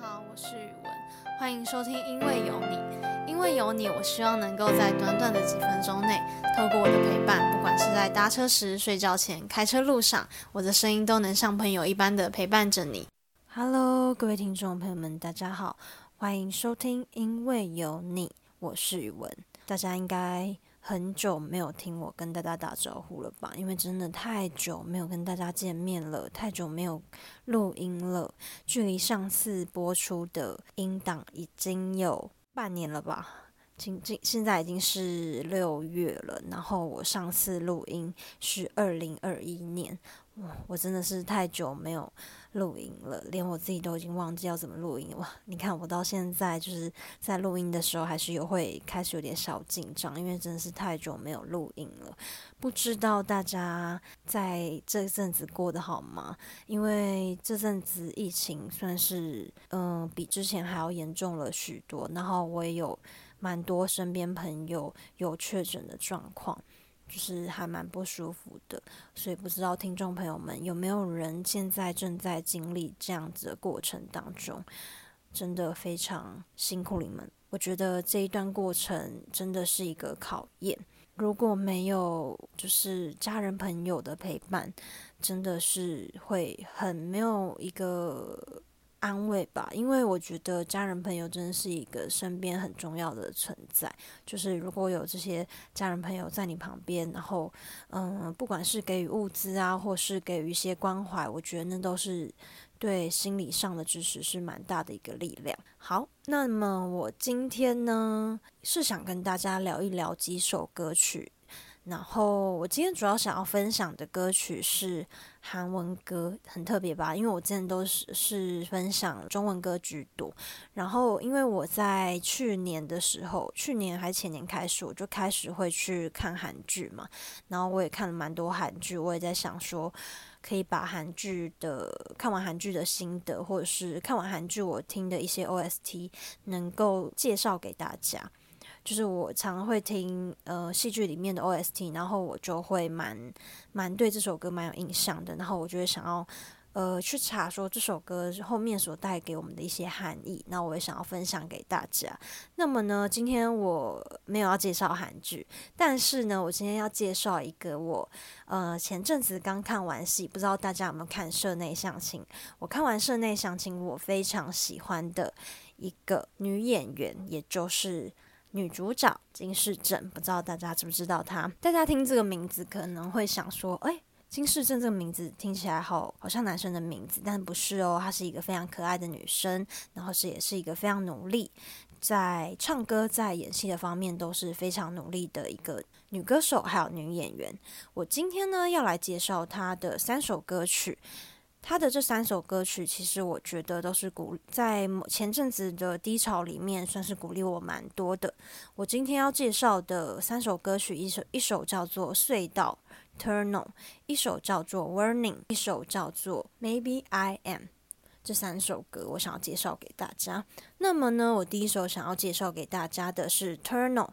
好，我是宇文，欢迎收听《因为有你》。因为有你，我希望能够在短短的几分钟内，透过我的陪伴，不管是在搭车时、睡觉前、开车路上，我的声音都能像朋友一般的陪伴着你。Hello，各位听众朋友们，大家好，欢迎收听《因为有你》，我是宇文。大家应该很久没有听我跟大家打招呼了吧？因为真的太久没有跟大家见面了，太久没有录音了，距离上次播出的音档已经有半年了吧？今今现在已经是六月了，然后我上次录音是二零二一年，哇，我真的是太久没有录音了，连我自己都已经忘记要怎么录音哇！你看我到现在就是在录音的时候，还是有会开始有点小紧张，因为真的是太久没有录音了。不知道大家在这阵子过得好吗？因为这阵子疫情算是嗯比之前还要严重了许多，然后我也有。蛮多身边朋友有确诊的状况，就是还蛮不舒服的，所以不知道听众朋友们有没有人现在正在经历这样子的过程当中，真的非常辛苦你们。我觉得这一段过程真的是一个考验，如果没有就是家人朋友的陪伴，真的是会很没有一个。安慰吧，因为我觉得家人朋友真的是一个身边很重要的存在。就是如果有这些家人朋友在你旁边，然后嗯，不管是给予物资啊，或是给予一些关怀，我觉得那都是对心理上的支持是蛮大的一个力量。好，那么我今天呢是想跟大家聊一聊几首歌曲。然后我今天主要想要分享的歌曲是韩文歌，很特别吧？因为我之前都是是分享中文歌居多。然后因为我在去年的时候，去年还前年开始，我就开始会去看韩剧嘛。然后我也看了蛮多韩剧，我也在想说，可以把韩剧的看完韩剧的心得，或者是看完韩剧我听的一些 OST，能够介绍给大家。就是我常会听呃戏剧里面的 OST，然后我就会蛮蛮对这首歌蛮有印象的，然后我就会想要呃去查说这首歌后面所带给我们的一些含义，那我也想要分享给大家。那么呢，今天我没有要介绍韩剧，但是呢，我今天要介绍一个我呃前阵子刚看完戏，不知道大家有没有看《社内相亲》？我看完《社内相亲》，我非常喜欢的一个女演员，也就是。女主角金世正，不知道大家知不知道她？大家听这个名字可能会想说，哎，金世正这个名字听起来好好像男生的名字，但不是哦，她是一个非常可爱的女生，然后是也是一个非常努力，在唱歌、在演戏的方面都是非常努力的一个女歌手，还有女演员。我今天呢要来介绍她的三首歌曲。他的这三首歌曲，其实我觉得都是鼓在前阵子的低潮里面，算是鼓励我蛮多的。我今天要介绍的三首歌曲，一首一首叫做《隧道》（Tunnel），一首叫做《Warning》，一首叫做《Maybe I Am》。这三首歌我想要介绍给大家。那么呢，我第一首想要介绍给大家的是《Tunnel》。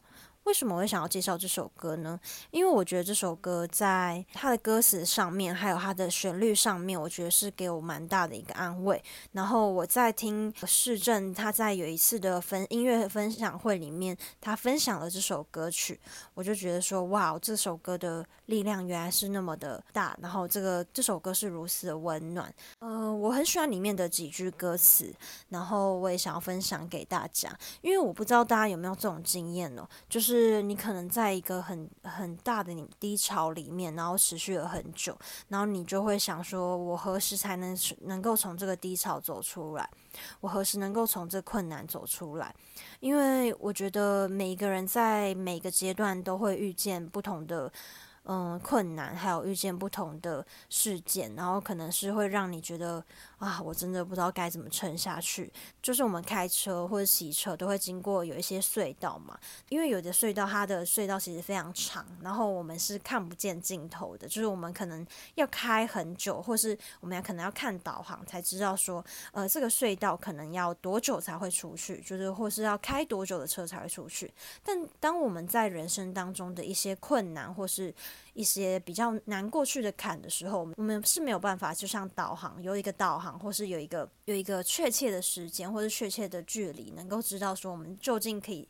为什么我会想要介绍这首歌呢？因为我觉得这首歌在它的歌词上面，还有它的旋律上面，我觉得是给我蛮大的一个安慰。然后我在听市政他在有一次的分音乐分享会里面，他分享了这首歌曲，我就觉得说，哇，这首歌的力量原来是那么的大。然后这个这首歌是如此的温暖，呃，我很喜欢里面的几句歌词，然后我也想要分享给大家，因为我不知道大家有没有这种经验哦，就是。是你可能在一个很很大的你低潮里面，然后持续了很久，然后你就会想说：我何时才能能够从这个低潮走出来？我何时能够从这困难走出来？因为我觉得每一个人在每个阶段都会遇见不同的。嗯，困难还有遇见不同的事件，然后可能是会让你觉得啊，我真的不知道该怎么撑下去。就是我们开车或者骑车都会经过有一些隧道嘛，因为有的隧道它的隧道其实非常长，然后我们是看不见尽头的，就是我们可能要开很久，或是我们要可能要看导航才知道说，呃，这个隧道可能要多久才会出去，就是或是要开多久的车才会出去。但当我们在人生当中的一些困难或是一些比较难过去的坎的时候，我们是没有办法，就像导航有一个导航，或是有一个有一个确切的时间，或是确切的距离，能够知道说我们究竟可以。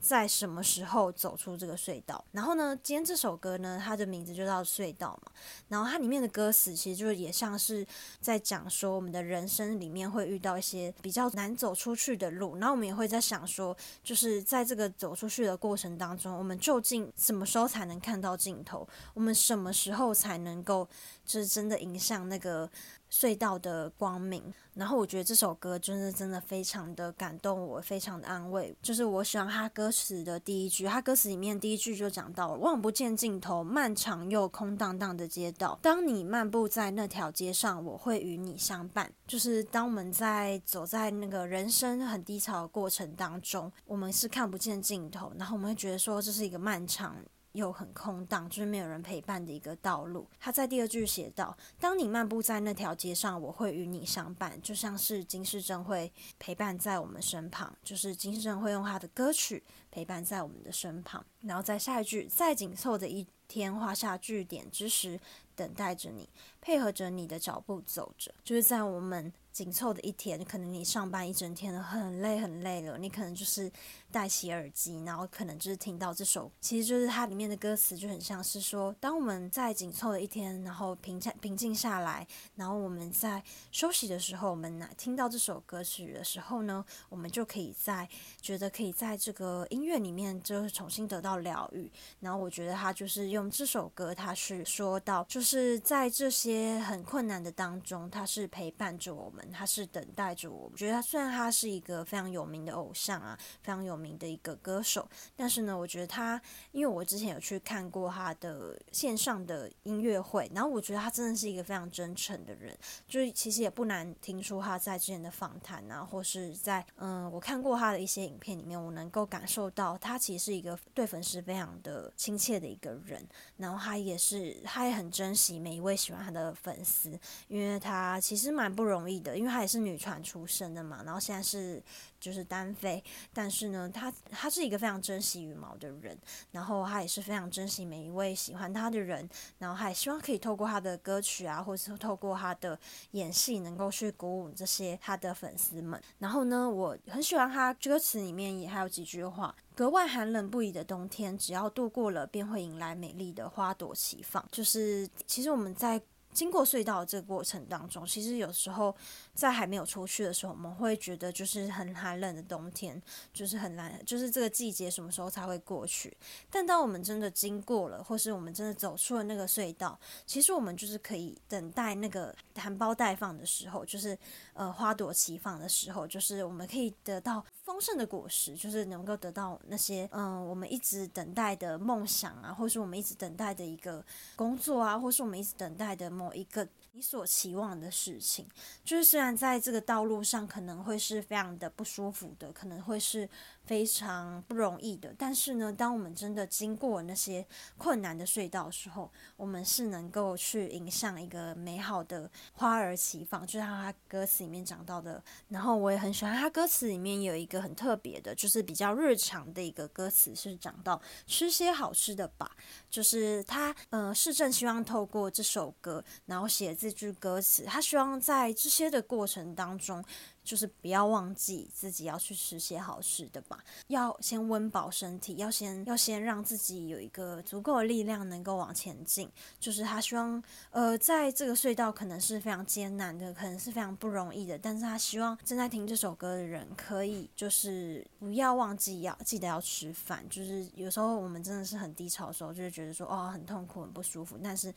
在什么时候走出这个隧道？然后呢，今天这首歌呢，它的名字就叫隧道嘛。然后它里面的歌词其实就是也像是在讲说，我们的人生里面会遇到一些比较难走出去的路。然后我们也会在想说，就是在这个走出去的过程当中，我们究竟什么时候才能看到尽头？我们什么时候才能够就是真的迎向那个？隧道的光明，然后我觉得这首歌真的真的非常的感动我，非常的安慰。就是我喜欢他歌词的第一句，他歌词里面第一句就讲到：望不见尽头，漫长又空荡荡的街道。当你漫步在那条街上，我会与你相伴。就是当我们在走在那个人生很低潮的过程当中，我们是看不见尽头，然后我们会觉得说这是一个漫长。又很空荡，就是没有人陪伴的一个道路。他在第二句写道：“当你漫步在那条街上，我会与你相伴，就像是金世正会陪伴在我们身旁。就是金世正会用他的歌曲陪伴在我们的身旁。然后在下一句，在紧凑的一天画下句点之时，等待着你，配合着你的脚步走着，就是在我们。”紧凑的一天，可能你上班一整天了，很累很累了，你可能就是戴起耳机，然后可能就是听到这首，其实就是它里面的歌词就很像是说，当我们在紧凑的一天，然后平静平静下来，然后我们在休息的时候，我们听到这首歌曲的时候呢，我们就可以在觉得可以在这个音乐里面就是重新得到疗愈。然后我觉得他就是用这首歌，他是说到就是在这些很困难的当中，他是陪伴着我们。他是等待着我。我觉得他虽然他是一个非常有名的偶像啊，非常有名的一个歌手，但是呢，我觉得他，因为我之前有去看过他的线上的音乐会，然后我觉得他真的是一个非常真诚的人。就是其实也不难听出他在之前的访谈啊，或是在嗯，我看过他的一些影片里面，我能够感受到他其实是一个对粉丝非常的亲切的一个人。然后他也是，他也很珍惜每一位喜欢他的粉丝，因为他其实蛮不容易的。因为她也是女团出身的嘛，然后现在是就是单飞，但是呢，她她是一个非常珍惜羽毛的人，然后她也是非常珍惜每一位喜欢她的人，然后她也希望可以透过她的歌曲啊，或者是透过她的演戏，能够去鼓舞这些她的粉丝们。然后呢，我很喜欢她歌词里面也还有几句话：格外寒冷不已的冬天，只要度过了，便会迎来美丽的花朵齐放。就是其实我们在。经过隧道这个过程当中，其实有时候在还没有出去的时候，我们会觉得就是很寒冷的冬天，就是很难，就是这个季节什么时候才会过去？但当我们真的经过了，或是我们真的走出了那个隧道，其实我们就是可以等待那个含苞待放的时候，就是呃花朵齐放的时候，就是我们可以得到丰盛的果实，就是能够得到那些嗯我们一直等待的梦想啊，或是我们一直等待的一个工作啊，或是我们一直等待的梦。一个你所期望的事情，就是虽然在这个道路上可能会是非常的不舒服的，可能会是非常不容易的，但是呢，当我们真的经过那些困难的隧道的时候，我们是能够去迎向一个美好的花儿齐放，就像他歌词里面讲到的。然后我也很喜欢他歌词里面有一个很特别的，就是比较日常的一个歌词，是讲到吃些好吃的吧。就是他，呃，市政希望透过这首歌，然后写这句歌词，他希望在这些的过程当中。就是不要忘记自己要去吃些好吃的吧，要先温饱身体，要先要先让自己有一个足够的力量能够往前进。就是他希望，呃，在这个隧道可能是非常艰难的，可能是非常不容易的，但是他希望正在听这首歌的人可以就是不要忘记要记得要吃饭。就是有时候我们真的是很低潮的时候，就会觉得说哦很痛苦很不舒服，但是。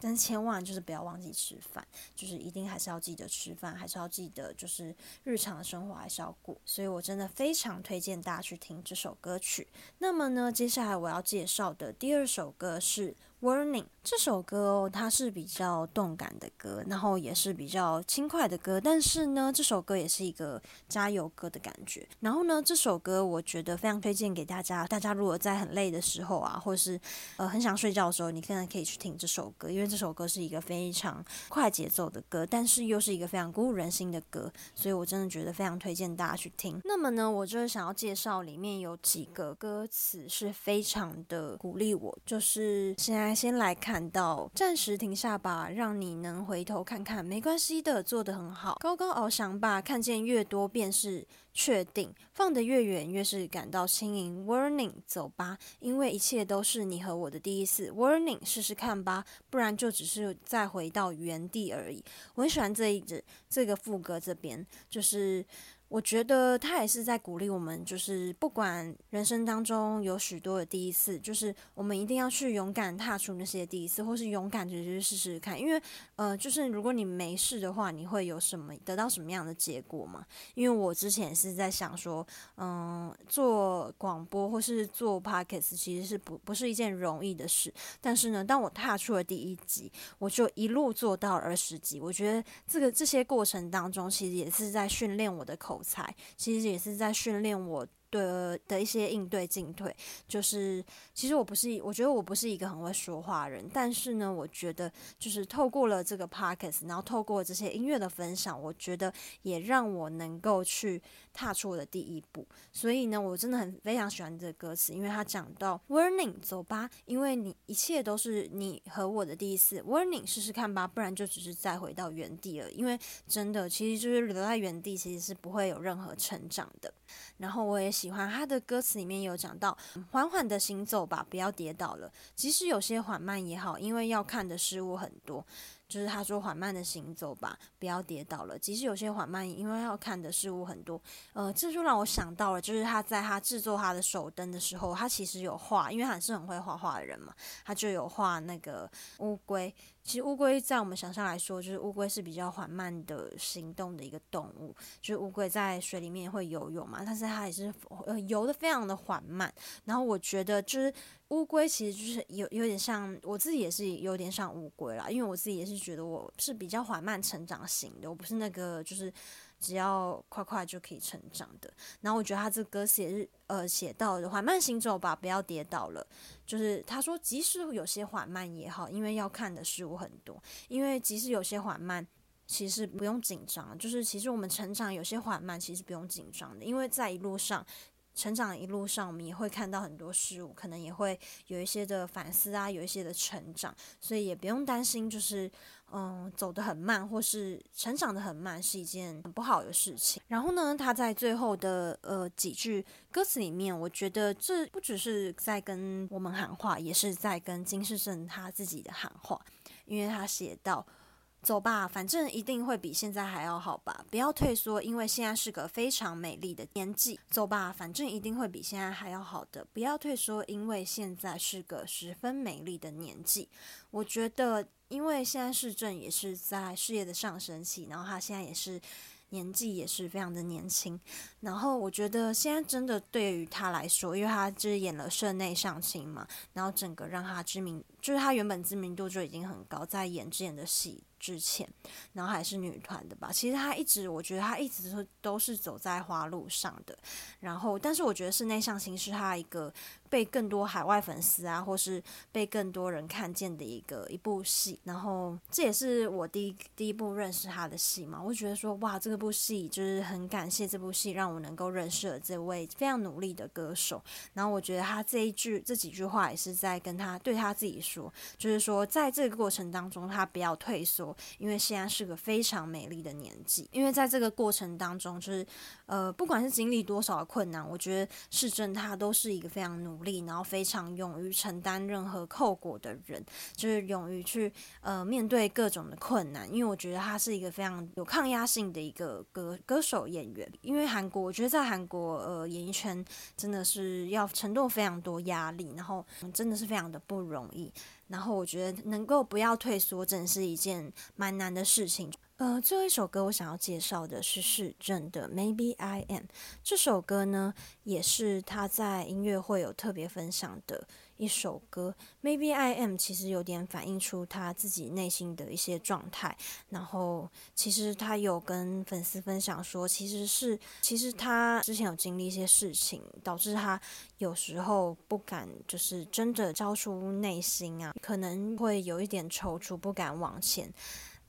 但千万就是不要忘记吃饭，就是一定还是要记得吃饭，还是要记得就是日常的生活还是要过。所以我真的非常推荐大家去听这首歌曲。那么呢，接下来我要介绍的第二首歌是。Warning 这首歌哦，它是比较动感的歌，然后也是比较轻快的歌。但是呢，这首歌也是一个加油歌的感觉。然后呢，这首歌我觉得非常推荐给大家。大家如果在很累的时候啊，或者是呃很想睡觉的时候，你现在可以去听这首歌，因为这首歌是一个非常快节奏的歌，但是又是一个非常鼓舞人心的歌。所以我真的觉得非常推荐大家去听。那么呢，我就是想要介绍里面有几个歌词是非常的鼓励我，就是现在。在先来看到，暂时停下吧，让你能回头看看，没关系的，做得很好。高高翱翔吧，看见越多便是确定，放得越远越是感到轻盈。Warning，走吧，因为一切都是你和我的第一次。Warning，试试看吧，不然就只是再回到原地而已。我很喜欢这一支这个副歌这边，就是。我觉得他也是在鼓励我们，就是不管人生当中有许多的第一次，就是我们一定要去勇敢踏出那些第一次，或是勇敢的去试试看。因为，呃，就是如果你没试的话，你会有什么得到什么样的结果吗？因为我之前是在想说，嗯，做广播或是做 podcast 其实是不不是一件容易的事。但是呢，当我踏出了第一集，我就一路做到二十集。我觉得这个这些过程当中，其实也是在训练我的口。口才其实也是在训练我。的的一些应对进退，就是其实我不是，我觉得我不是一个很会说话的人，但是呢，我觉得就是透过了这个 podcast，然后透过这些音乐的分享，我觉得也让我能够去踏出我的第一步。所以呢，我真的很非常喜欢这个歌词，因为他讲到 warning，走吧，因为你一切都是你和我的第一次，warning，试试看吧，不然就只是再回到原地了。因为真的，其实就是留在原地，其实是不会有任何成长的。然后我也喜欢他的歌词里面有讲到，缓缓的行走吧，不要跌倒了，即使有些缓慢也好，因为要看的事物很多。就是他说缓慢的行走吧，不要跌倒了。即使有些缓慢，因为要看的事物很多。呃，这就让我想到了，就是他在他制作他的手灯的时候，他其实有画，因为他是很会画画的人嘛，他就有画那个乌龟。其实乌龟在我们想象来说，就是乌龟是比较缓慢的行动的一个动物，就是乌龟在水里面会游泳嘛，但是它也是呃游的非常的缓慢。然后我觉得就是。乌龟其实就是有有点像我自己，也是有点像乌龟啦。因为我自己也是觉得我是比较缓慢成长型的，我不是那个就是只要快快就可以成长的。然后我觉得他这歌词也是呃写到缓慢行走吧，不要跌倒了。就是他说，即使有些缓慢也好，因为要看的事物很多。因为即使有些缓慢，其实不用紧张。就是其实我们成长有些缓慢，其实不用紧张的，因为在一路上。成长一路上，我们也会看到很多事物，可能也会有一些的反思啊，有一些的成长，所以也不用担心，就是嗯走得很慢，或是成长的很慢是一件很不好的事情。然后呢，他在最后的呃几句歌词里面，我觉得这不只是在跟我们喊话，也是在跟金世正他自己的喊话，因为他写到。走吧，反正一定会比现在还要好吧。不要退缩，因为现在是个非常美丽的年纪。走吧，反正一定会比现在还要好的。不要退缩，因为现在是个十分美丽的年纪。我觉得，因为现在市政也是在事业的上升期，然后他现在也是。年纪也是非常的年轻，然后我觉得现在真的对于他来说，因为他就是演了社内相亲嘛，然后整个让他知名，就是他原本知名度就已经很高，在演之前的戏之前，然后还是女团的吧。其实她一直，我觉得她一直都都是走在花路上的。然后，但是我觉得室内相亲是她一个。被更多海外粉丝啊，或是被更多人看见的一个一部戏，然后这也是我第一第一部认识她的戏嘛。我觉得说，哇，这部戏就是很感谢这部戏让我能够认识了这位非常努力的歌手。然后我觉得她这一句这几句话也是在跟她对她自己说，就是说在这个过程当中她不要退缩，因为现在是个非常美丽的年纪。因为在这个过程当中，就是呃，不管是经历多少的困难，我觉得世正他都是一个非常努。力，然后非常勇于承担任何后果的人，就是勇于去呃面对各种的困难。因为我觉得他是一个非常有抗压性的一个歌歌手演员。因为韩国，我觉得在韩国呃演艺圈真的是要承受非常多压力，然后真的是非常的不容易。然后我觉得能够不要退缩，真是一件蛮难的事情。呃，最后一首歌我想要介绍的是市政的《Maybe I Am》。这首歌呢，也是他在音乐会有特别分享的一首歌。《Maybe I Am》其实有点反映出他自己内心的一些状态。然后，其实他有跟粉丝分享说，其实是其实他之前有经历一些事情，导致他有时候不敢就是真的交出内心啊，可能会有一点踌躇，不敢往前。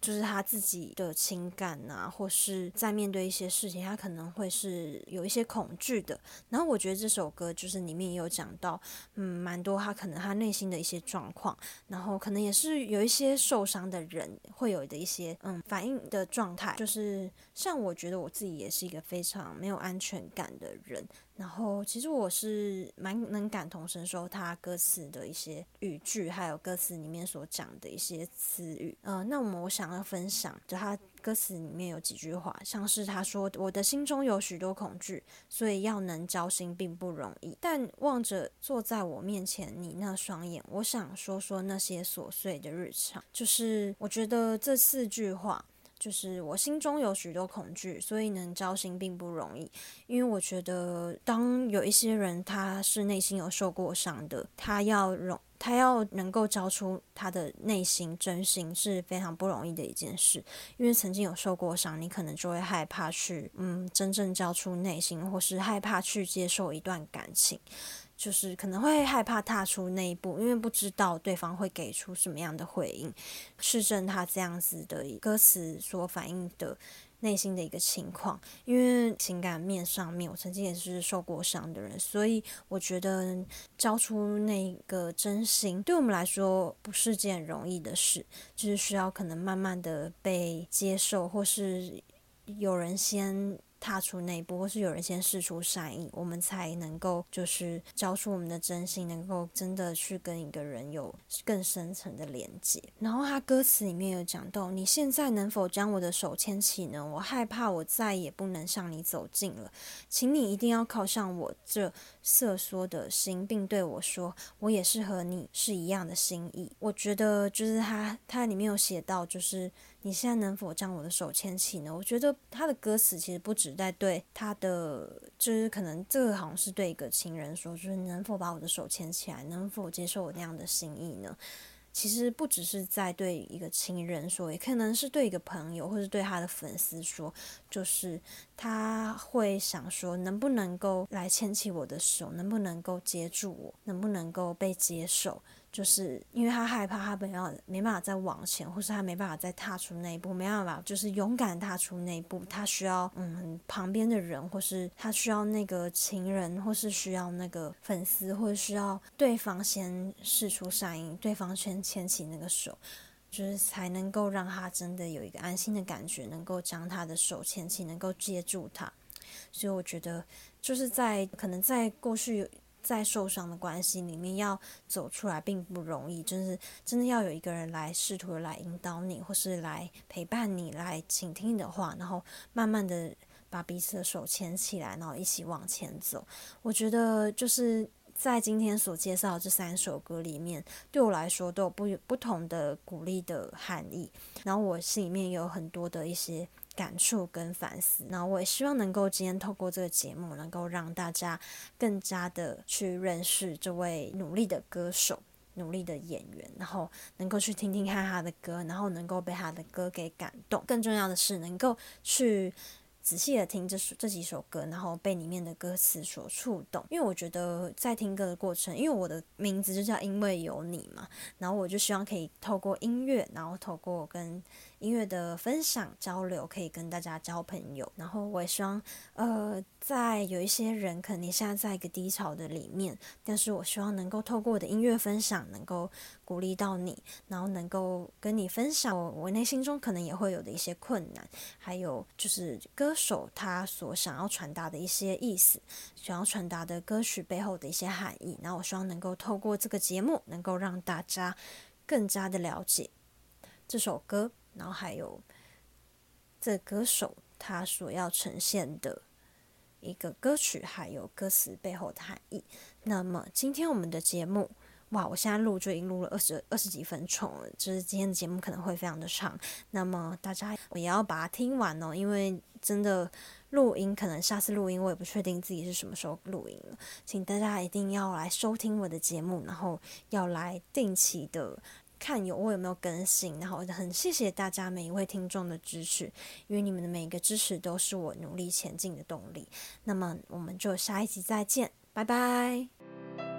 就是他自己的情感啊，或是在面对一些事情，他可能会是有一些恐惧的。然后我觉得这首歌就是里面也有讲到，嗯，蛮多他可能他内心的一些状况，然后可能也是有一些受伤的人会有的一些嗯反应的状态。就是像我觉得我自己也是一个非常没有安全感的人。然后，其实我是蛮能感同身受他歌词的一些语句，还有歌词里面所讲的一些词语。嗯，那么我想要分享，就他歌词里面有几句话，像是他说：“我的心中有许多恐惧，所以要能交心并不容易。但望着坐在我面前你那双眼，我想说说那些琐碎的日常。”就是我觉得这四句话。就是我心中有许多恐惧，所以能交心并不容易。因为我觉得，当有一些人他是内心有受过伤的，他要容，他要能够交出他的内心真心是非常不容易的一件事。因为曾经有受过伤，你可能就会害怕去，嗯，真正交出内心，或是害怕去接受一段感情。就是可能会害怕踏出那一步，因为不知道对方会给出什么样的回应。市政他这样子的歌词所反映的内心的一个情况，因为情感面上面，我曾经也是受过伤的人，所以我觉得交出那个真心，对我们来说不是件容易的事，就是需要可能慢慢的被接受，或是有人先。踏出那一步，或是有人先试出善意，我们才能够就是交出我们的真心，能够真的去跟一个人有更深层的连接。然后他歌词里面有讲到：“你现在能否将我的手牵起呢？我害怕我再也不能向你走近了，请你一定要靠向我这瑟缩的心，并对我说，我也是和你是一样的心意。”我觉得就是他他里面有写到，就是。你现在能否将我的手牵起呢？我觉得他的歌词其实不止在对他的，就是可能这个好像是对一个情人说，就是能否把我的手牵起来，能否接受我那样的心意呢？其实不只是在对一个亲人说，也可能是对一个朋友，或是对他的粉丝说，就是他会想说，能不能够来牵起我的手，能不能够接住我，能不能够被接受。就是因为他害怕，他本要没办法再往前，或是他没办法再踏出那一步，没办法就是勇敢踏出那一步。他需要嗯旁边的人，或是他需要那个情人，或是需要那个粉丝，或者需要对方先示出善意，对方先牵起那个手，就是才能够让他真的有一个安心的感觉，能够将他的手牵起，能够接住他。所以我觉得就是在可能在过去。在受伤的关系里面要走出来并不容易，就是真的要有一个人来试图来引导你，或是来陪伴你，来倾听你的话，然后慢慢的把彼此的手牵起来，然后一起往前走。我觉得就是在今天所介绍这三首歌里面，对我来说都有不不同的鼓励的含义，然后我心里面有很多的一些。感触跟反思，那我也希望能够今天透过这个节目，能够让大家更加的去认识这位努力的歌手、努力的演员，然后能够去听听看他的歌，然后能够被他的歌给感动。更重要的是，能够去。仔细的听这首这几首歌，然后被里面的歌词所触动。因为我觉得在听歌的过程，因为我的名字就叫因为有你嘛，然后我就希望可以透过音乐，然后透过跟音乐的分享交流，可以跟大家交朋友。然后我也希望，呃，在有一些人可能现在在一个低潮的里面，但是我希望能够透过我的音乐分享，能够鼓励到你，然后能够跟你分享我我内心中可能也会有的一些困难，还有就是歌。手他所想要传达的一些意思，想要传达的歌曲背后的一些含义，然后我希望能够透过这个节目，能够让大家更加的了解这首歌，然后还有这歌手他所要呈现的一个歌曲，还有歌词背后的含义。那么今天我们的节目。哇！我现在录就已经录了二十二十几分钟了，就是今天的节目可能会非常的长，那么大家也要把它听完哦，因为真的录音可能下次录音我也不确定自己是什么时候录音了，请大家一定要来收听我的节目，然后要来定期的看有我有没有更新，然后很谢谢大家每一位听众的支持，因为你们的每一个支持都是我努力前进的动力。那么我们就下一集再见，拜拜。